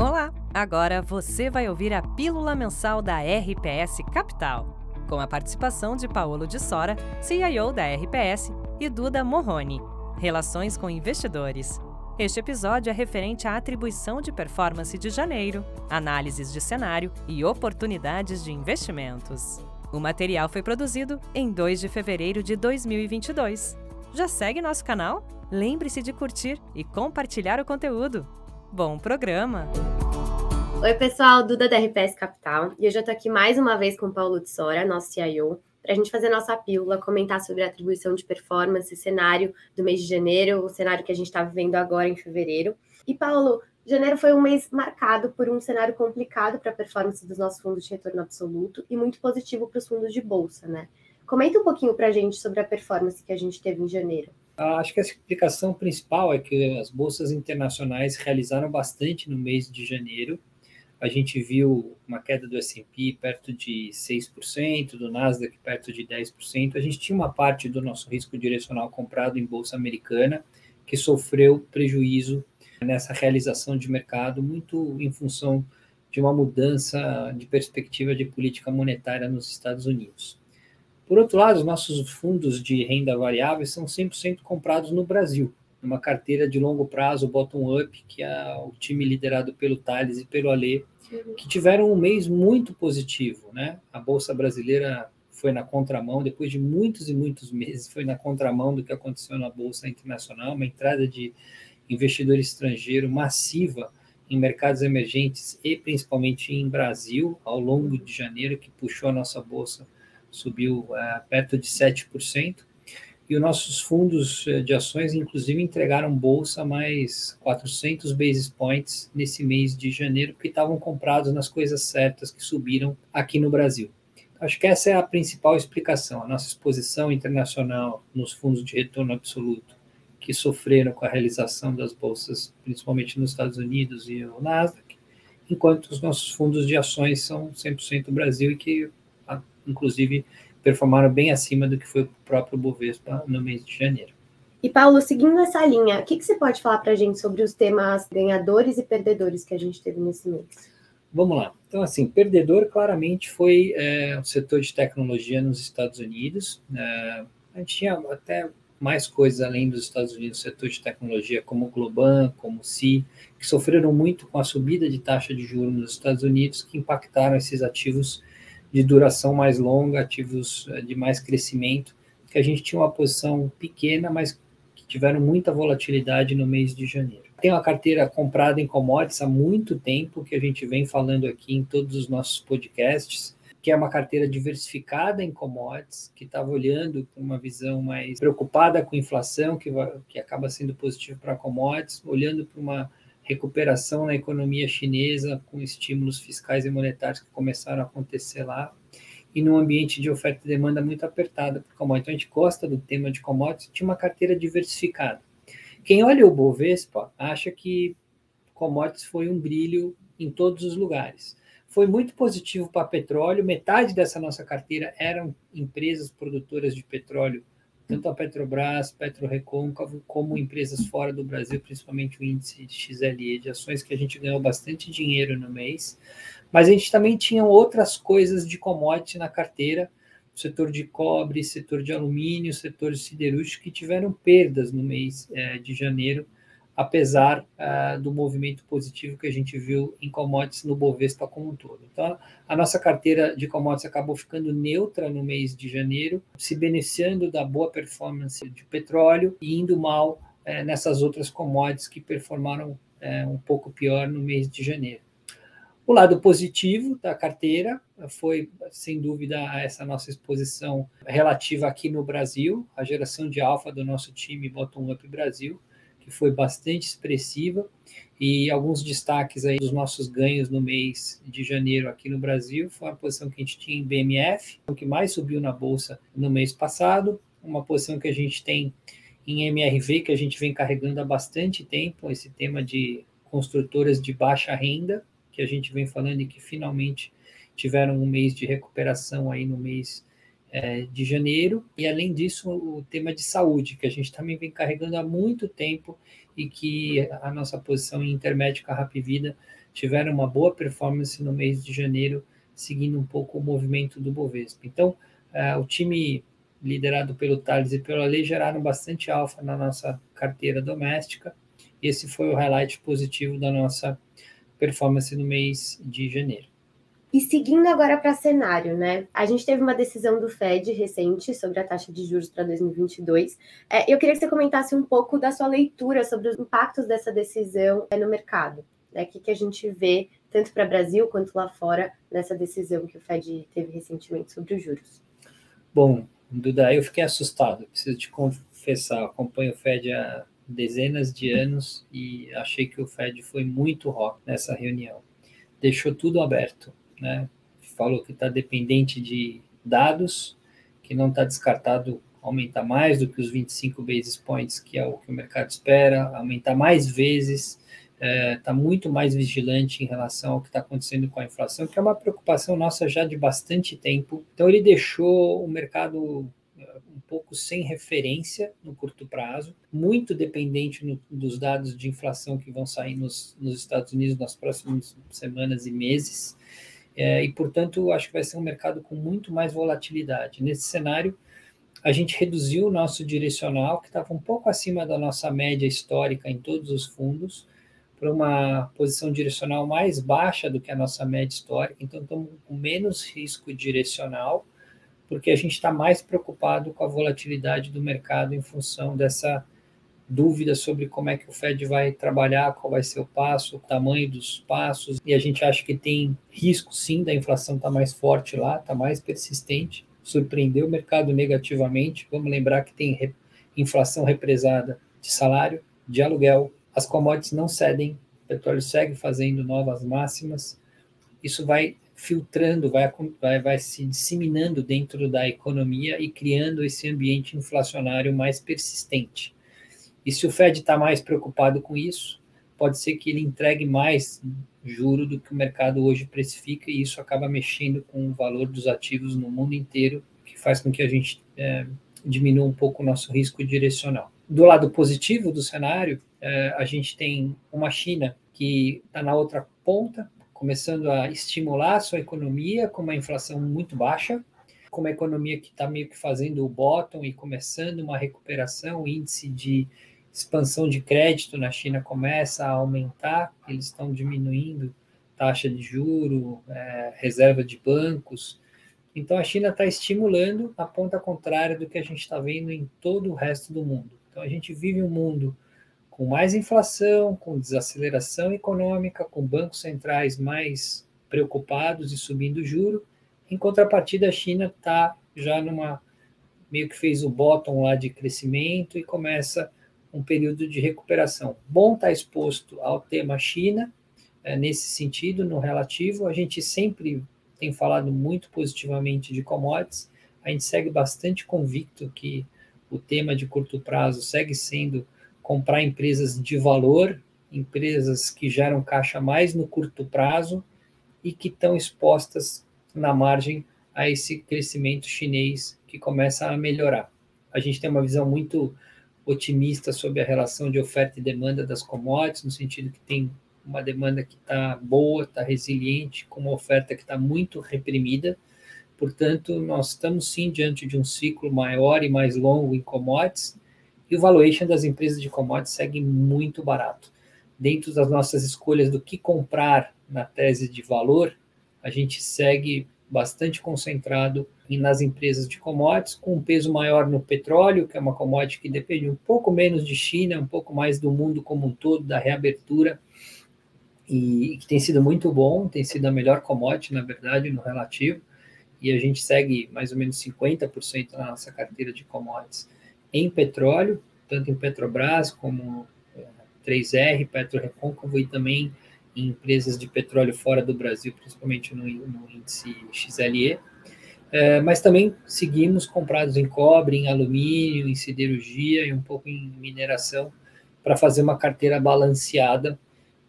Olá! Agora você vai ouvir a Pílula Mensal da RPS Capital, com a participação de Paulo de Sora, CIO da RPS, e Duda Morrone, Relações com Investidores. Este episódio é referente à atribuição de performance de janeiro, análises de cenário e oportunidades de investimentos. O material foi produzido em 2 de fevereiro de 2022. Já segue nosso canal? Lembre-se de curtir e compartilhar o conteúdo. Bom programa! Oi, pessoal, Duda da RPS Capital. E hoje eu estou aqui mais uma vez com o Paulo de Sora, nosso CIO, para a gente fazer nossa pílula, comentar sobre a atribuição de performance, cenário do mês de janeiro, o cenário que a gente está vivendo agora em fevereiro. E, Paulo, janeiro foi um mês marcado por um cenário complicado para a performance dos nossos fundos de retorno absoluto e muito positivo para os fundos de bolsa, né? Comenta um pouquinho para a gente sobre a performance que a gente teve em janeiro. Acho que a explicação principal é que as bolsas internacionais realizaram bastante no mês de janeiro. A gente viu uma queda do S&P perto de 6%, do Nasdaq perto de 10%. A gente tinha uma parte do nosso risco direcional comprado em bolsa americana que sofreu prejuízo nessa realização de mercado muito em função de uma mudança de perspectiva de política monetária nos Estados Unidos. Por outro lado, os nossos fundos de renda variável são 100% comprados no Brasil, numa carteira de longo prazo, bottom-up, que é o time liderado pelo Thales e pelo Alê, que tiveram um mês muito positivo. Né? A Bolsa Brasileira foi na contramão, depois de muitos e muitos meses, foi na contramão do que aconteceu na Bolsa Internacional, uma entrada de investidor estrangeiro massiva em mercados emergentes e principalmente em Brasil, ao longo de janeiro, que puxou a nossa Bolsa subiu uh, perto de 7%, e os nossos fundos eh, de ações, inclusive, entregaram bolsa mais 400 basis points nesse mês de janeiro, porque estavam comprados nas coisas certas que subiram aqui no Brasil. Acho que essa é a principal explicação. A nossa exposição internacional nos fundos de retorno absoluto, que sofreram com a realização das bolsas, principalmente nos Estados Unidos e o Nasdaq, enquanto os nossos fundos de ações são 100% Brasil e que inclusive performaram bem acima do que foi o próprio Bovespa no mês de janeiro. E Paulo, seguindo essa linha, o que, que você pode falar para a gente sobre os temas ganhadores e perdedores que a gente teve nesse mês? Vamos lá. Então, assim, perdedor claramente foi é, o setor de tecnologia nos Estados Unidos. É, a gente tinha até mais coisas além dos Estados Unidos, o setor de tecnologia como o Globan, como o CI, que sofreram muito com a subida de taxa de juros nos Estados Unidos, que impactaram esses ativos de duração mais longa, ativos eh, de mais crescimento, que a gente tinha uma posição pequena, mas que tiveram muita volatilidade no mês de janeiro. Tem uma carteira comprada em commodities há muito tempo, que a gente vem falando aqui em todos os nossos podcasts, que é uma carteira diversificada em commodities, que estava olhando com uma visão mais preocupada com inflação, que, que acaba sendo positivo para commodities, olhando para uma recuperação na economia chinesa com estímulos fiscais e monetários que começaram a acontecer lá e num ambiente de oferta e demanda muito apertada por commodities. Então a gente gosta do tema de commodities, tinha uma carteira diversificada. Quem olha o Bovespa acha que commodities foi um brilho em todos os lugares. Foi muito positivo para petróleo, metade dessa nossa carteira eram empresas produtoras de petróleo tanto a Petrobras, PetroRecôncavo, como empresas fora do Brasil, principalmente o índice XLE de ações, que a gente ganhou bastante dinheiro no mês. Mas a gente também tinha outras coisas de commodity na carteira, setor de cobre, setor de alumínio, setor siderúrgico, que tiveram perdas no mês é, de janeiro, apesar uh, do movimento positivo que a gente viu em commodities no Bovespa como um todo. Então, a nossa carteira de commodities acabou ficando neutra no mês de janeiro, se beneficiando da boa performance de petróleo e indo mal uh, nessas outras commodities que performaram uh, um pouco pior no mês de janeiro. O lado positivo da carteira foi, sem dúvida, essa nossa exposição relativa aqui no Brasil, a geração de alfa do nosso time Bottom Up Brasil, que foi bastante expressiva, e alguns destaques aí dos nossos ganhos no mês de janeiro aqui no Brasil foi a posição que a gente tinha em BMF, o que mais subiu na bolsa no mês passado, uma posição que a gente tem em MRV, que a gente vem carregando há bastante tempo, esse tema de construtoras de baixa renda, que a gente vem falando e que finalmente tiveram um mês de recuperação aí no mês é, de janeiro, e além disso, o tema de saúde, que a gente também vem carregando há muito tempo e que a nossa posição em Intermédio com a Rapvida tiveram uma boa performance no mês de janeiro, seguindo um pouco o movimento do Bovespa. Então, é, o time liderado pelo Thales e pela Lei geraram bastante alfa na nossa carteira doméstica. Esse foi o highlight positivo da nossa performance no mês de janeiro. E seguindo agora para cenário, né? A gente teve uma decisão do Fed recente sobre a taxa de juros para 2022. É, eu queria que você comentasse um pouco da sua leitura sobre os impactos dessa decisão é, no mercado. Né? O que, que a gente vê, tanto para Brasil quanto lá fora, nessa decisão que o Fed teve recentemente sobre os juros? Bom, Duda, eu fiquei assustado. Preciso te confessar, acompanho o Fed há dezenas de anos e achei que o Fed foi muito rock nessa reunião. Deixou tudo aberto né? Falou que está dependente de dados, que não está descartado aumentar mais do que os 25 basis points, que é o que o mercado espera, aumentar mais vezes, está é, tá muito mais vigilante em relação ao que está acontecendo com a inflação, que é uma preocupação nossa já de bastante tempo. Então, ele deixou o mercado é, um pouco sem referência no curto prazo, muito dependente no, dos dados de inflação que vão sair nos, nos Estados Unidos nas próximas semanas e meses. É, e, portanto, acho que vai ser um mercado com muito mais volatilidade. Nesse cenário, a gente reduziu o nosso direcional, que estava um pouco acima da nossa média histórica em todos os fundos, para uma posição direcional mais baixa do que a nossa média histórica. Então, estamos com menos risco direcional, porque a gente está mais preocupado com a volatilidade do mercado em função dessa dúvidas sobre como é que o Fed vai trabalhar, qual vai ser o passo, o tamanho dos passos, e a gente acha que tem risco sim da inflação estar tá mais forte lá, estar tá mais persistente, surpreendeu o mercado negativamente. Vamos lembrar que tem re inflação represada de salário, de aluguel, as commodities não cedem, o petróleo segue fazendo novas máximas, isso vai filtrando, vai, vai, vai se disseminando dentro da economia e criando esse ambiente inflacionário mais persistente. E se o Fed está mais preocupado com isso, pode ser que ele entregue mais juro do que o mercado hoje precifica, e isso acaba mexendo com o valor dos ativos no mundo inteiro, que faz com que a gente é, diminua um pouco o nosso risco direcional. Do lado positivo do cenário, é, a gente tem uma China que está na outra ponta, começando a estimular a sua economia com uma inflação muito baixa, com uma economia que está meio que fazendo o bottom e começando uma recuperação, índice de expansão de crédito na China começa a aumentar, eles estão diminuindo taxa de juro, é, reserva de bancos. Então a China está estimulando a ponta contrária do que a gente está vendo em todo o resto do mundo. Então a gente vive um mundo com mais inflação, com desaceleração econômica, com bancos centrais mais preocupados e subindo juro. Em contrapartida, a China está já numa meio que fez o bottom lá de crescimento e começa um período de recuperação. Bom estar tá exposto ao tema China, é, nesse sentido, no relativo. A gente sempre tem falado muito positivamente de commodities, a gente segue bastante convicto que o tema de curto prazo segue sendo comprar empresas de valor, empresas que geram caixa mais no curto prazo e que estão expostas na margem a esse crescimento chinês que começa a melhorar. A gente tem uma visão muito otimista sobre a relação de oferta e demanda das commodities, no sentido que tem uma demanda que está boa, está resiliente, com uma oferta que está muito reprimida. Portanto, nós estamos sim diante de um ciclo maior e mais longo em commodities, e o valuation das empresas de commodities segue muito barato. Dentro das nossas escolhas do que comprar na tese de valor, a gente segue bastante concentrado nas empresas de commodities, com um peso maior no petróleo, que é uma commodity que depende um pouco menos de China, um pouco mais do mundo como um todo, da reabertura, e que tem sido muito bom, tem sido a melhor commodity, na verdade, no relativo, e a gente segue mais ou menos 50% da nossa carteira de commodities em petróleo, tanto em Petrobras como 3R, PetroRecôncavo e também em empresas de petróleo fora do Brasil, principalmente no, no índice XLE. É, mas também seguimos comprados em cobre, em alumínio, em siderurgia e um pouco em mineração para fazer uma carteira balanceada,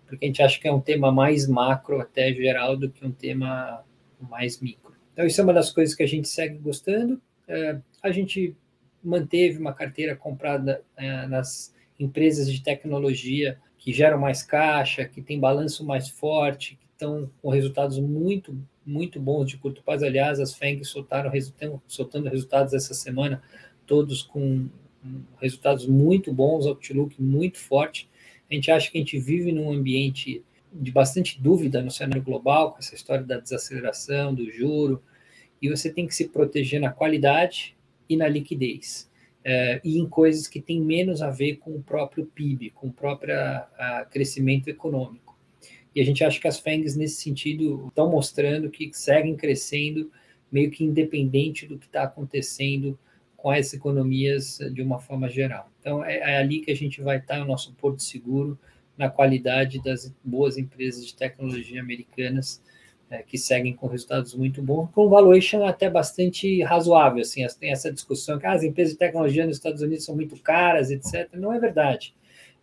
porque a gente acha que é um tema mais macro até geral do que um tema mais micro. Então isso é uma das coisas que a gente segue gostando é, a gente manteve uma carteira comprada é, nas empresas de tecnologia que geram mais caixa, que tem balanço mais forte, que estão com resultados muito, muito bons de curto prazo. Aliás, as FENG soltaram, soltando resultados essa semana, todos com resultados muito bons, outlook muito forte. A gente acha que a gente vive num ambiente de bastante dúvida no cenário global, com essa história da desaceleração, do juro, e você tem que se proteger na qualidade e na liquidez. É, e em coisas que têm menos a ver com o próprio PIB, com o próprio crescimento econômico. E a gente acha que as FANGs, nesse sentido, estão mostrando que seguem crescendo, meio que independente do que está acontecendo com as economias de uma forma geral. Então, é, é ali que a gente vai estar, o nosso porto seguro, na qualidade das boas empresas de tecnologia americanas, é, que seguem com resultados muito bons, com valuation até bastante razoável. Assim, tem essa discussão que ah, as empresas de tecnologia nos Estados Unidos são muito caras, etc. Não é verdade.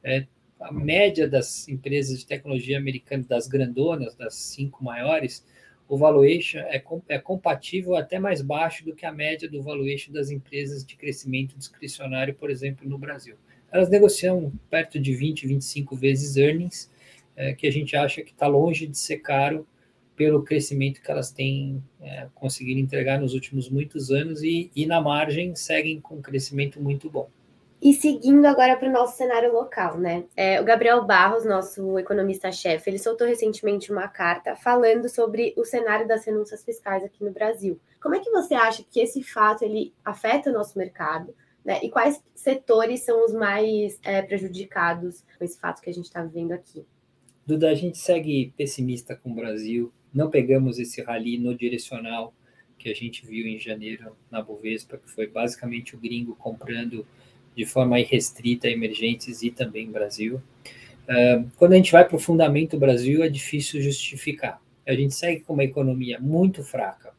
É, a média das empresas de tecnologia americanas, das grandonas, das cinco maiores, o valuation é, é compatível até mais baixo do que a média do valuation das empresas de crescimento discricionário, por exemplo, no Brasil. Elas negociam perto de 20, 25 vezes earnings, é, que a gente acha que está longe de ser caro pelo crescimento que elas têm é, conseguido entregar nos últimos muitos anos e, e na margem seguem com um crescimento muito bom. E seguindo agora para o nosso cenário local, né? É, o Gabriel Barros, nosso economista-chefe, ele soltou recentemente uma carta falando sobre o cenário das renúncias fiscais aqui no Brasil. Como é que você acha que esse fato ele afeta o nosso mercado? Né? E quais setores são os mais é, prejudicados com esse fato que a gente está vivendo aqui? Duda, a gente segue pessimista com o Brasil. Não pegamos esse rally no direcional que a gente viu em janeiro na Bovespa, que foi basicamente o gringo comprando de forma irrestrita emergentes e também Brasil. Uh, quando a gente vai para o fundamento Brasil, é difícil justificar. A gente segue com uma economia muito fraca.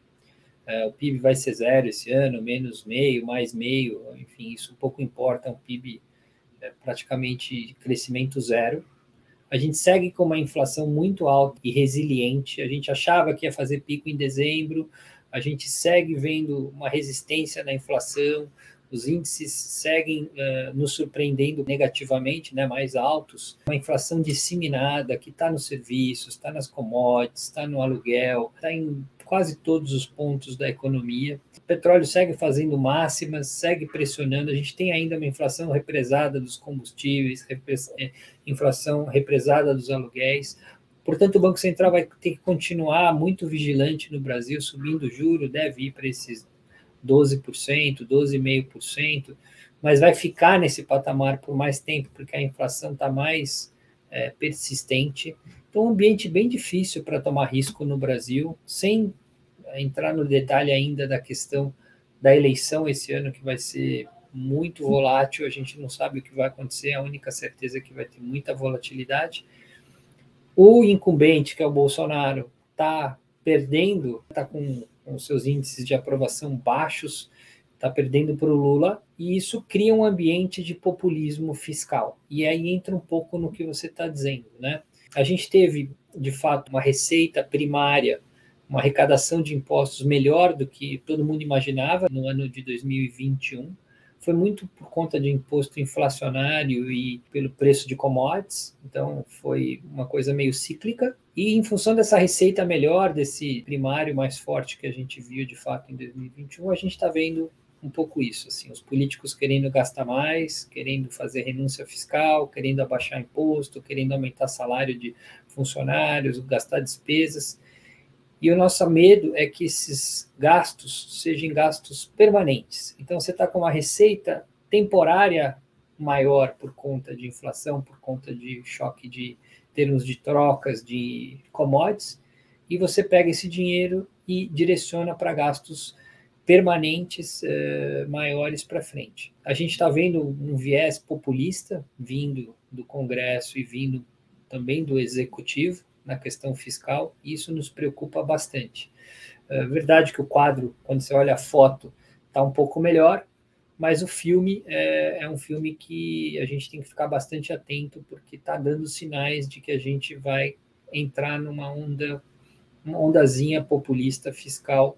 Uh, o PIB vai ser zero esse ano, menos meio, mais meio, enfim, isso pouco importa. Um PIB é, praticamente crescimento zero. A gente segue com uma inflação muito alta e resiliente. A gente achava que ia fazer pico em dezembro, a gente segue vendo uma resistência na inflação, os índices seguem uh, nos surpreendendo negativamente, né, mais altos, uma inflação disseminada que está nos serviços, está nas commodities, está no aluguel, está em quase todos os pontos da economia. O petróleo segue fazendo máximas, segue pressionando. A gente tem ainda uma inflação represada dos combustíveis, repres eh, inflação represada dos aluguéis. Portanto, o Banco Central vai ter que continuar muito vigilante no Brasil, subindo o juro, deve ir para esses 12%, 12,5%, mas vai ficar nesse patamar por mais tempo, porque a inflação está mais é, persistente. Então, um ambiente bem difícil para tomar risco no Brasil, sem entrar no detalhe ainda da questão da eleição esse ano, que vai ser muito volátil, a gente não sabe o que vai acontecer, a única certeza é que vai ter muita volatilidade. O incumbente, que é o Bolsonaro, está perdendo, está com com seus índices de aprovação baixos, está perdendo para o Lula, e isso cria um ambiente de populismo fiscal. E aí entra um pouco no que você está dizendo, né? A gente teve, de fato, uma receita primária, uma arrecadação de impostos melhor do que todo mundo imaginava no ano de 2021 foi muito por conta de imposto inflacionário e pelo preço de commodities, então foi uma coisa meio cíclica. E em função dessa receita melhor, desse primário mais forte que a gente viu de fato em 2021, a gente está vendo um pouco isso, assim, os políticos querendo gastar mais, querendo fazer renúncia fiscal, querendo abaixar imposto, querendo aumentar salário de funcionários, gastar despesas. E o nosso medo é que esses gastos sejam gastos permanentes. Então, você está com uma receita temporária maior por conta de inflação, por conta de choque de termos de trocas de commodities, e você pega esse dinheiro e direciona para gastos permanentes uh, maiores para frente. A gente está vendo um viés populista vindo do Congresso e vindo também do Executivo, na questão fiscal, e isso nos preocupa bastante. É verdade que o quadro, quando você olha a foto, está um pouco melhor, mas o filme é, é, um filme que a gente tem que ficar bastante atento, porque está dando sinais de que a gente vai entrar numa onda, uma ondazinha populista fiscal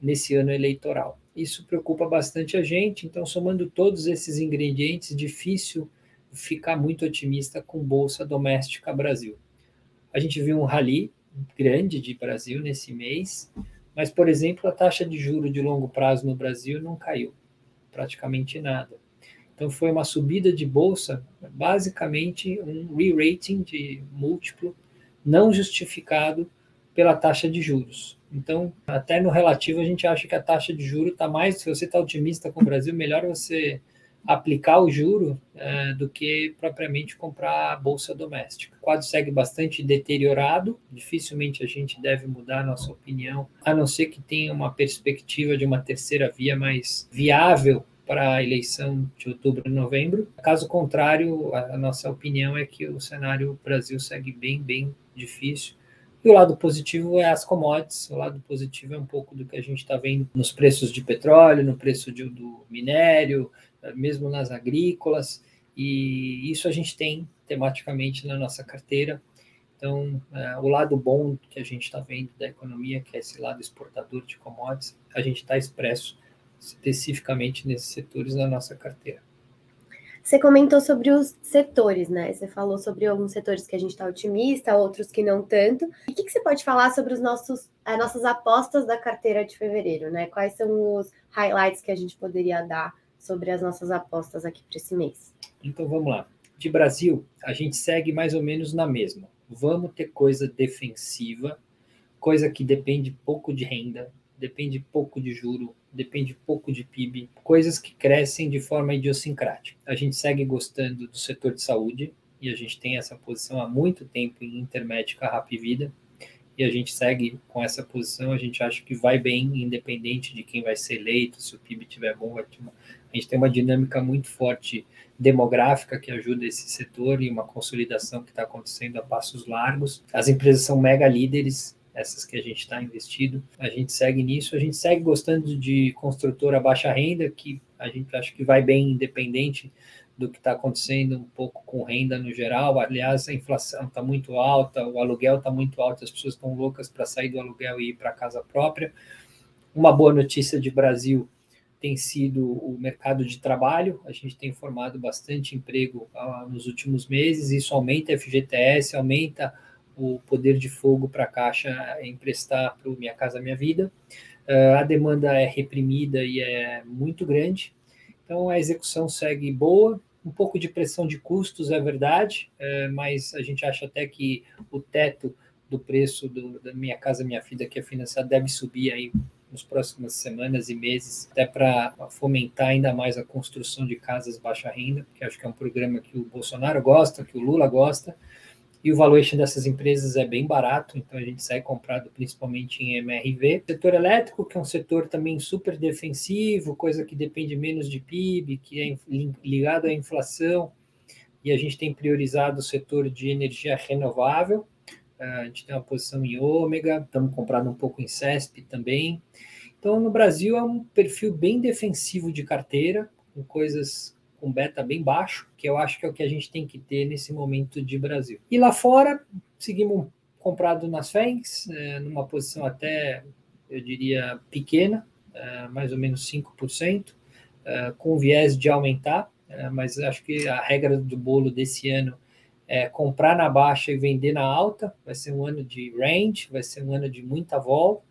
nesse ano eleitoral. Isso preocupa bastante a gente, então, somando todos esses ingredientes, difícil ficar muito otimista com Bolsa Doméstica Brasil. A gente viu um rally grande de Brasil nesse mês, mas, por exemplo, a taxa de juro de longo prazo no Brasil não caiu, praticamente nada. Então, foi uma subida de bolsa, basicamente um re-rating de múltiplo não justificado pela taxa de juros. Então, até no relativo, a gente acha que a taxa de juro está mais. Se você está otimista com o Brasil, melhor você aplicar o juro é, do que propriamente comprar a bolsa doméstica. O quadro segue bastante deteriorado, dificilmente a gente deve mudar nossa opinião, a não ser que tenha uma perspectiva de uma terceira via mais viável para a eleição de outubro e novembro. Caso contrário, a nossa opinião é que o cenário Brasil segue bem, bem difícil. E o lado positivo é as commodities. O lado positivo é um pouco do que a gente está vendo nos preços de petróleo, no preço de, do minério, mesmo nas agrícolas. E isso a gente tem tematicamente na nossa carteira. Então, é, o lado bom que a gente está vendo da economia, que é esse lado exportador de commodities, a gente está expresso especificamente nesses setores na nossa carteira. Você comentou sobre os setores, né? Você falou sobre alguns setores que a gente está otimista, outros que não tanto. E o que, que, você pode falar sobre os nossos, as nossas apostas da carteira de fevereiro, né? Quais são os highlights que a gente poderia dar sobre as nossas apostas aqui para esse mês? Então vamos lá. De Brasil, a gente segue mais ou menos na mesma. Vamos ter coisa defensiva, coisa que depende pouco de renda, depende pouco de juro, depende pouco de PIB, coisas que crescem de forma idiosincrática. A gente segue gostando do setor de saúde e a gente tem essa posição há muito tempo em Intermédica, Rap Vida e a gente segue com essa posição. A gente acha que vai bem, independente de quem vai ser eleito, se o PIB estiver bom, vai. A gente tem uma dinâmica muito forte demográfica que ajuda esse setor e uma consolidação que está acontecendo a passos largos. As empresas são mega líderes essas que a gente está investido. A gente segue nisso, a gente segue gostando de construtora baixa renda, que a gente acha que vai bem independente do que está acontecendo um pouco com renda no geral. Aliás, a inflação está muito alta, o aluguel está muito alto, as pessoas estão loucas para sair do aluguel e ir para casa própria. Uma boa notícia de Brasil tem sido o mercado de trabalho. A gente tem formado bastante emprego ah, nos últimos meses, isso aumenta a FGTS, aumenta o poder de fogo para a Caixa emprestar para o Minha Casa Minha Vida. Uh, a demanda é reprimida e é muito grande, então a execução segue boa, um pouco de pressão de custos, é verdade, uh, mas a gente acha até que o teto do preço do, da Minha Casa Minha Vida que é financiada deve subir aí nas próximas semanas e meses, até para fomentar ainda mais a construção de casas baixa renda, que acho que é um programa que o Bolsonaro gosta, que o Lula gosta, e o valuation dessas empresas é bem barato, então a gente sai comprado principalmente em MRV. Setor elétrico, que é um setor também super defensivo, coisa que depende menos de PIB, que é ligado à inflação, e a gente tem priorizado o setor de energia renovável. A gente tem uma posição em ômega, estamos comprando um pouco em CESP também. Então, no Brasil, é um perfil bem defensivo de carteira, com coisas com beta bem baixo, que eu acho que é o que a gente tem que ter nesse momento de Brasil. E lá fora, seguimos comprado nas FENGs, é, numa posição até, eu diria, pequena, é, mais ou menos 5%, é, com viés de aumentar, é, mas acho que a regra do bolo desse ano é comprar na baixa e vender na alta, vai ser um ano de range, vai ser um ano de muita vol,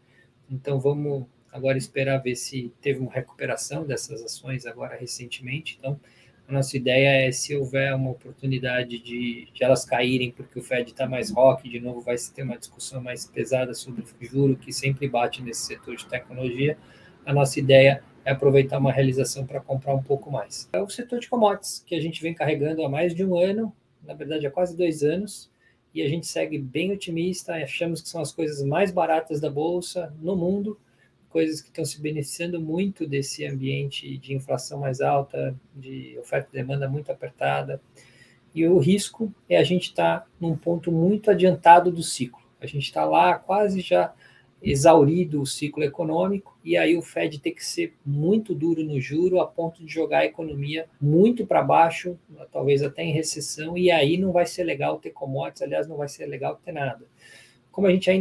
então vamos agora esperar ver se teve uma recuperação dessas ações agora recentemente, então a nossa ideia é, se houver uma oportunidade de, de elas caírem, porque o Fed está mais rock, de novo vai se ter uma discussão mais pesada sobre o juro, que sempre bate nesse setor de tecnologia, a nossa ideia é aproveitar uma realização para comprar um pouco mais. É o setor de commodities, que a gente vem carregando há mais de um ano, na verdade há quase dois anos, e a gente segue bem otimista, achamos que são as coisas mais baratas da Bolsa no mundo, coisas que estão se beneficiando muito desse ambiente de inflação mais alta, de oferta e demanda muito apertada. E o risco é a gente estar tá num ponto muito adiantado do ciclo. A gente está lá quase já exaurido o ciclo econômico e aí o Fed tem que ser muito duro no juro a ponto de jogar a economia muito para baixo, talvez até em recessão, e aí não vai ser legal ter commodities, aliás, não vai ser legal ter nada. Como a gente ainda